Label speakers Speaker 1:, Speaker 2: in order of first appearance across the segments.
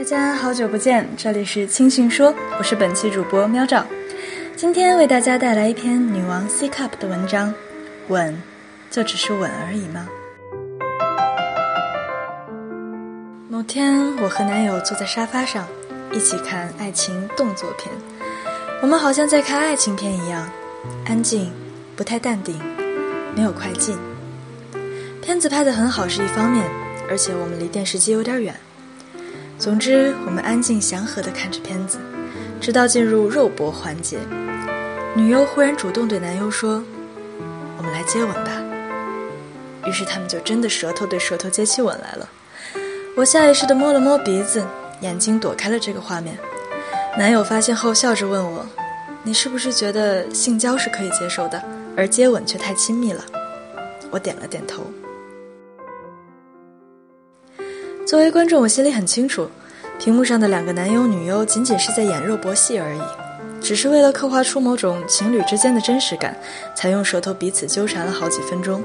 Speaker 1: 大家好久不见，这里是清讯说，我是本期主播喵照，今天为大家带来一篇女王 C cup 的文章，吻，就只是吻而已吗？某天，我和男友坐在沙发上，一起看爱情动作片，我们好像在看爱情片一样，安静，不太淡定，没有快进。片子拍得很好是一方面，而且我们离电视机有点远。总之，我们安静祥和地看着片子，直到进入肉搏环节。女优忽然主动对男优说：“我们来接吻吧。”于是他们就真的舌头对舌头接起吻来了。我下意识地摸了摸鼻子，眼睛躲开了这个画面。男友发现后笑着问我：“你是不是觉得性交是可以接受的，而接吻却太亲密了？”我点了点头。作为观众，我心里很清楚，屏幕上的两个男优女优仅仅是在演肉搏戏而已，只是为了刻画出某种情侣之间的真实感，才用舌头彼此纠缠了好几分钟。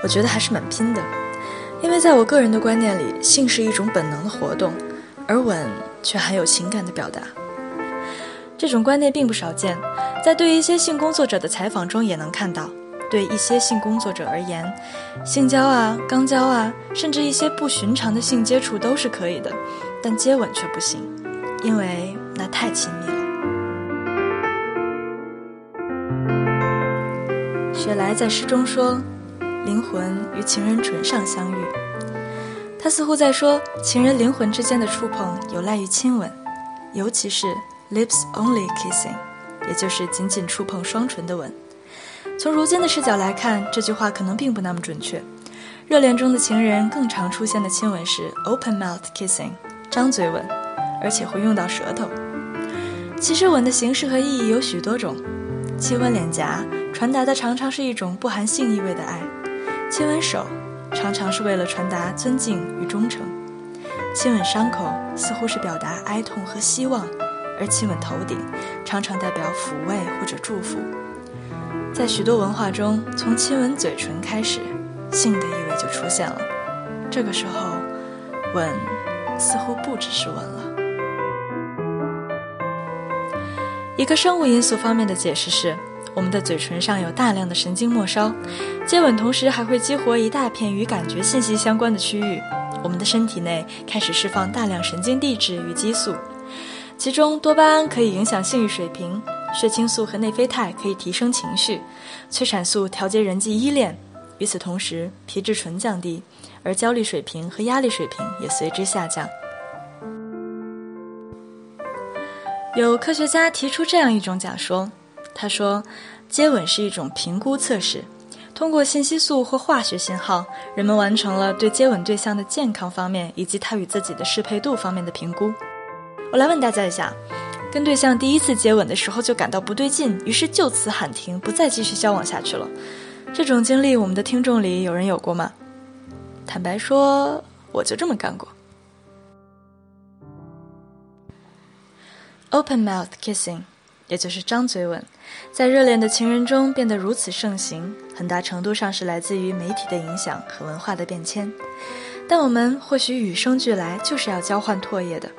Speaker 1: 我觉得还是蛮拼的，因为在我个人的观念里，性是一种本能的活动，而吻却含有情感的表达。这种观念并不少见，在对一些性工作者的采访中也能看到。对一些性工作者而言，性交啊、肛交啊，甚至一些不寻常的性接触都是可以的，但接吻却不行，因为那太亲密了。雪莱在诗中说：“灵魂与情人唇上相遇。”他似乎在说，情人灵魂之间的触碰有赖于亲吻，尤其是 lips only kissing，也就是仅仅触碰双唇的吻。从如今的视角来看，这句话可能并不那么准确。热恋中的情人更常出现的亲吻是 open mouth kissing，张嘴吻，而且会用到舌头。其实吻的形式和意义有许多种，亲吻脸颊传达的常常是一种不含性意味的爱；亲吻手常常是为了传达尊敬与忠诚；亲吻伤口似乎是表达哀痛和希望；而亲吻头顶常常代表抚慰或者祝福。在许多文化中，从亲吻嘴唇开始，性的意味就出现了。这个时候，吻似乎不只是吻了。一个生物因素方面的解释是，我们的嘴唇上有大量的神经末梢，接吻同时还会激活一大片与感觉信息相关的区域，我们的身体内开始释放大量神经递质与激素，其中多巴胺可以影响性欲水平。血清素和内啡肽可以提升情绪，催产素调节人际依恋。与此同时，皮质醇降低，而焦虑水平和压力水平也随之下降。有科学家提出这样一种假说，他说，接吻是一种评估测试，通过信息素或化学信号，人们完成了对接吻对象的健康方面以及他与自己的适配度方面的评估。我来问大家一下。跟对象第一次接吻的时候就感到不对劲，于是就此喊停，不再继续交往下去了。这种经历，我们的听众里有人有过吗？坦白说，我就这么干过。Open mouth kissing，也就是张嘴吻，在热恋的情人中变得如此盛行，很大程度上是来自于媒体的影响和文化的变迁。但我们或许与生俱来就是要交换唾液的。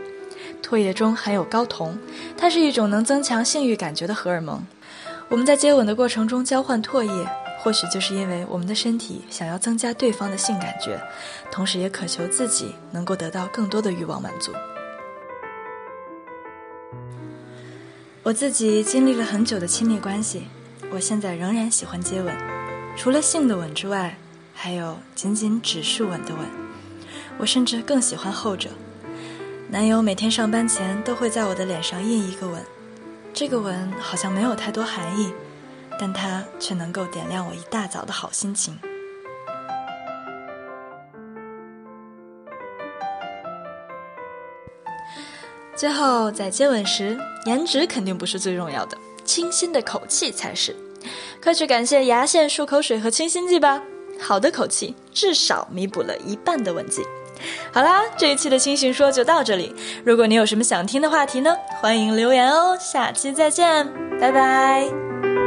Speaker 1: 唾液中含有睾酮，它是一种能增强性欲感觉的荷尔蒙。我们在接吻的过程中交换唾液，或许就是因为我们的身体想要增加对方的性感觉，同时也渴求自己能够得到更多的欲望满足。我自己经历了很久的亲密关系，我现在仍然喜欢接吻，除了性的吻之外，还有仅仅只是吻的吻。我甚至更喜欢后者。男友每天上班前都会在我的脸上印一个吻，这个吻好像没有太多含义，但它却能够点亮我一大早的好心情。最后，在接吻时，颜值肯定不是最重要的，清新的口气才是。快去感谢牙线、漱口水和清新剂吧，好的口气至少弥补了一半的问题。好啦，这一期的星星说就到这里。如果你有什么想听的话题呢，欢迎留言哦。下期再见，拜拜。